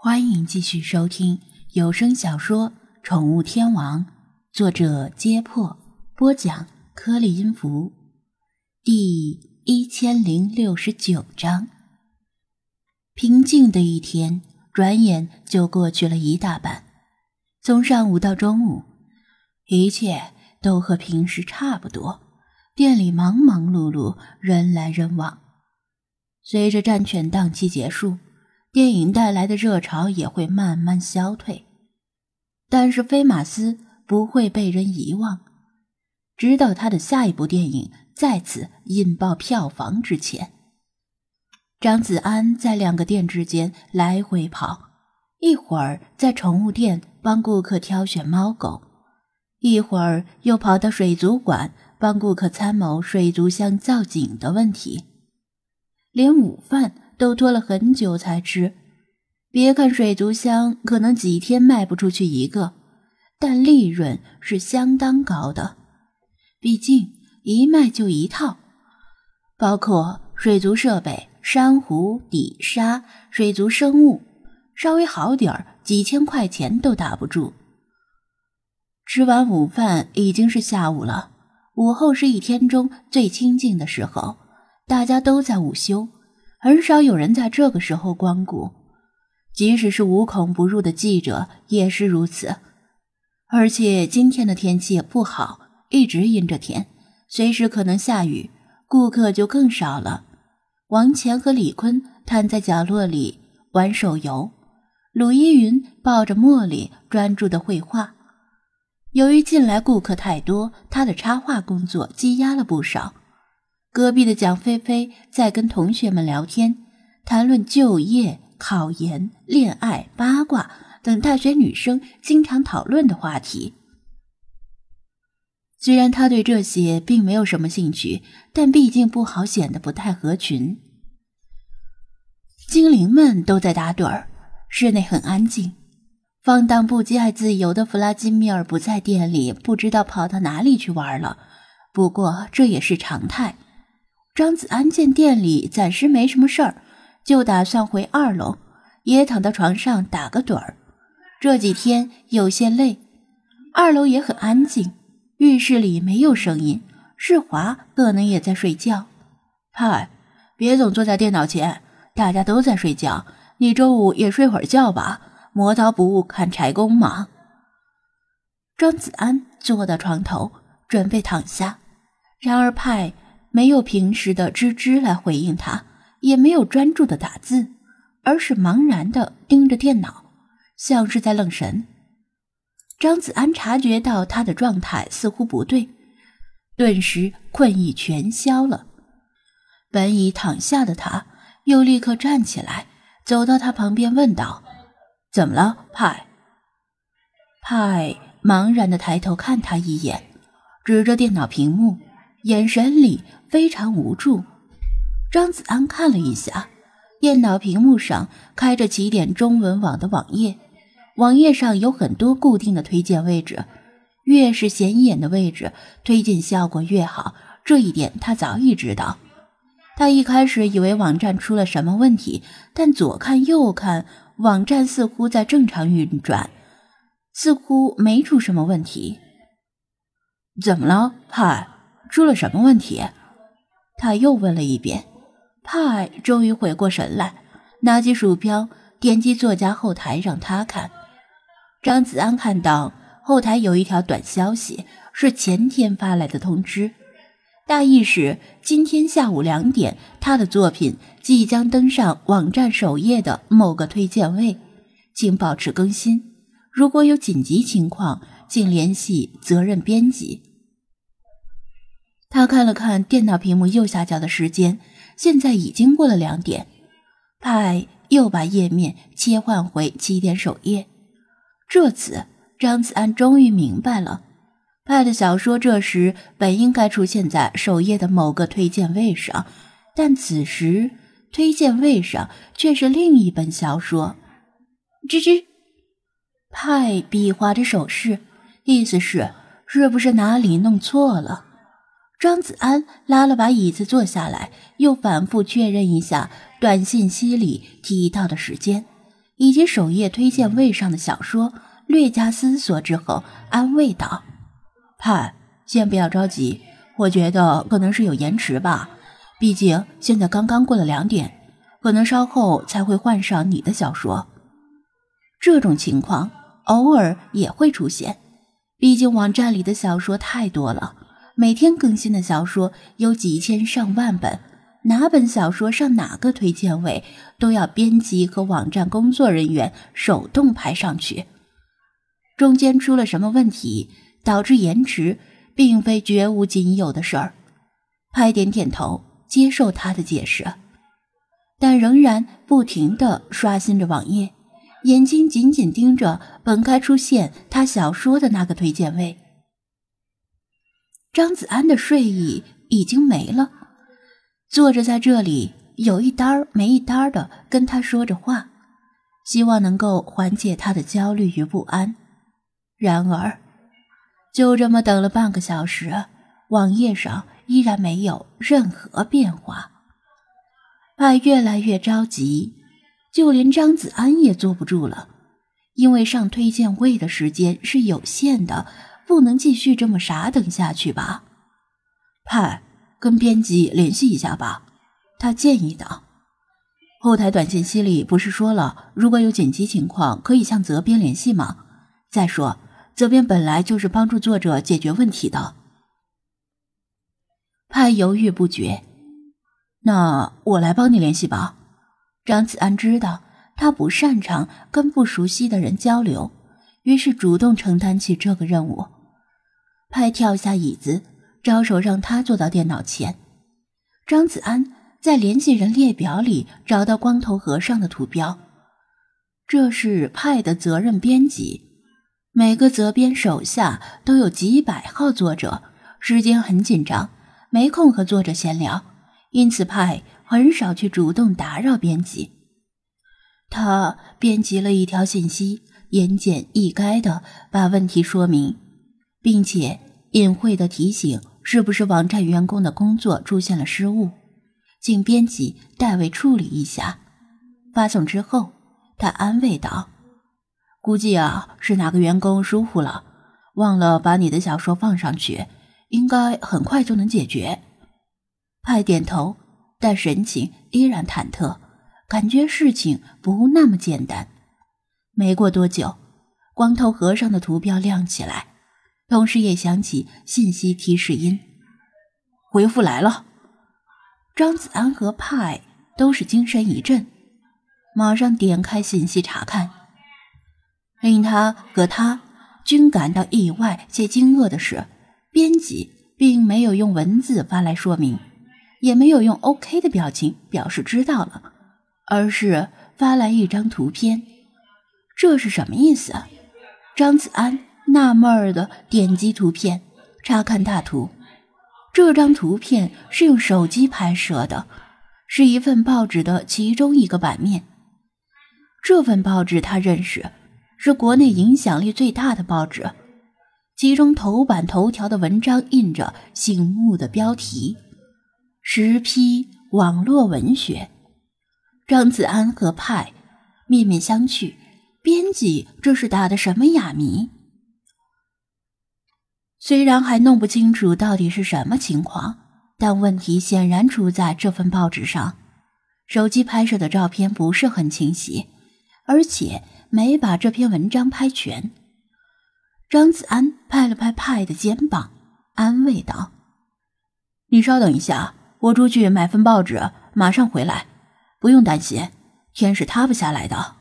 欢迎继续收听有声小说《宠物天王》，作者：揭破，播讲：颗粒音符，第一千零六十九章。平静的一天，转眼就过去了一大半。从上午到中午，一切都和平时差不多，店里忙忙碌碌，人来人往。随着战犬档期结束。电影带来的热潮也会慢慢消退，但是菲马斯不会被人遗忘，直到他的下一部电影再次引爆票房之前。张子安在两个店之间来回跑，一会儿在宠物店帮顾客挑选猫狗，一会儿又跑到水族馆帮顾客参谋水族箱造景的问题，连午饭。都拖了很久才吃。别看水族箱可能几天卖不出去一个，但利润是相当高的。毕竟一卖就一套，包括水族设备、珊瑚、底沙、水族生物，稍微好点儿，几千块钱都打不住。吃完午饭已经是下午了。午后是一天中最清静的时候，大家都在午休。很少有人在这个时候光顾，即使是无孔不入的记者也是如此。而且今天的天气也不好，一直阴着天，随时可能下雨，顾客就更少了。王乾和李坤瘫在角落里玩手游，鲁依云抱着茉莉专注的绘画。由于近来顾客太多，他的插画工作积压了不少。隔壁的蒋菲菲在跟同学们聊天，谈论就业、考研、恋爱、八卦等大学女生经常讨论的话题。虽然他对这些并没有什么兴趣，但毕竟不好显得不太合群。精灵们都在打盹儿，室内很安静。放荡不羁、爱自由的弗拉基米尔不在店里，不知道跑到哪里去玩了。不过这也是常态。张子安见店里暂时没什么事儿，就打算回二楼，也躺到床上打个盹儿。这几天有些累，二楼也很安静，浴室里没有声音，世华可能也在睡觉。嗨，别总坐在电脑前，大家都在睡觉，你周五也睡会儿觉吧。磨刀不误砍柴工嘛。张子安坐到床头，准备躺下，然而派。没有平时的吱吱来回应他，也没有专注的打字，而是茫然的盯着电脑，像是在愣神。张子安察觉到他的状态似乎不对，顿时困意全消了。本已躺下的他，又立刻站起来，走到他旁边问道：“怎么了，派？”派茫然的抬头看他一眼，指着电脑屏幕，眼神里。非常无助，张子安看了一下电脑屏幕上开着起点中文网的网页，网页上有很多固定的推荐位置，越是显眼的位置，推荐效果越好。这一点他早已知道。他一开始以为网站出了什么问题，但左看右看，网站似乎在正常运转，似乎没出什么问题。怎么了，派？出了什么问题？他又问了一遍，派终于回过神来，拿起鼠标，点击作家后台让他看。张子安看到后台有一条短消息，是前天发来的通知，大意是今天下午两点，他的作品即将登上网站首页的某个推荐位，请保持更新。如果有紧急情况，请联系责任编辑。他看了看电脑屏幕右下角的时间，现在已经过了两点。派又把页面切换回起点首页。这次张子安终于明白了，派的小说这时本应该出现在首页的某个推荐位上，但此时推荐位上却是另一本小说。吱吱，派比划着手势，意思是是不是哪里弄错了？张子安拉了把椅子坐下来，又反复确认一下短信息里提到的时间，以及首页推荐位上的小说，略加思索之后，安慰道：“盼，先不要着急，我觉得可能是有延迟吧。毕竟现在刚刚过了两点，可能稍后才会换上你的小说。这种情况偶尔也会出现，毕竟网站里的小说太多了，每天更新的小说有几千上万本。”哪本小说上哪个推荐位，都要编辑和网站工作人员手动排上去。中间出了什么问题，导致延迟，并非绝无仅有的事儿。派点点头，接受他的解释，但仍然不停地刷新着网页，眼睛紧紧盯着本该出现他小说的那个推荐位。张子安的睡意已经没了。坐着在这里，有一搭没一搭的跟他说着话，希望能够缓解他的焦虑与不安。然而，就这么等了半个小时，网页上依然没有任何变化。他越来越着急，就连张子安也坐不住了，因为上推荐位的时间是有限的，不能继续这么傻等下去吧？派。跟编辑联系一下吧，他建议道。后台短信息里不是说了，如果有紧急情况可以向责编联系吗？再说，责编本来就是帮助作者解决问题的。派犹豫不决，那我来帮你联系吧。张子安知道他不擅长跟不熟悉的人交流，于是主动承担起这个任务。派跳下椅子。招手让他坐到电脑前。张子安在联系人列表里找到光头和尚的图标，这是派的责任编辑。每个责编手下都有几百号作者，时间很紧张，没空和作者闲聊，因此派很少去主动打扰编辑。他编辑了一条信息，言简意赅的把问题说明，并且。隐晦的提醒：是不是网站员工的工作出现了失误？请编辑代为处理一下。发送之后，他安慰道：“估计啊，是哪个员工疏忽了，忘了把你的小说放上去，应该很快就能解决。”派点头，但神情依然忐忑，感觉事情不那么简单。没过多久，光头和尚的图标亮起来。同时也响起信息提示音，回复来了。张子安和派都是精神一振，马上点开信息查看。令他和他均感到意外且惊愕的是，编辑并没有用文字发来说明，也没有用 OK 的表情表示知道了，而是发来一张图片。这是什么意思？张子安。纳闷儿的点击图片，查看大图。这张图片是用手机拍摄的，是一份报纸的其中一个版面。这份报纸他认识，是国内影响力最大的报纸。其中头版头条的文章印着醒目的标题：“十批网络文学。”张子安和派面面相觑，编辑这是打的什么哑谜？虽然还弄不清楚到底是什么情况，但问题显然出在这份报纸上。手机拍摄的照片不是很清晰，而且没把这篇文章拍全。张子安拍了拍派的肩膀，安慰道：“你稍等一下，我出去买份报纸，马上回来。不用担心，天是塌不下来的。”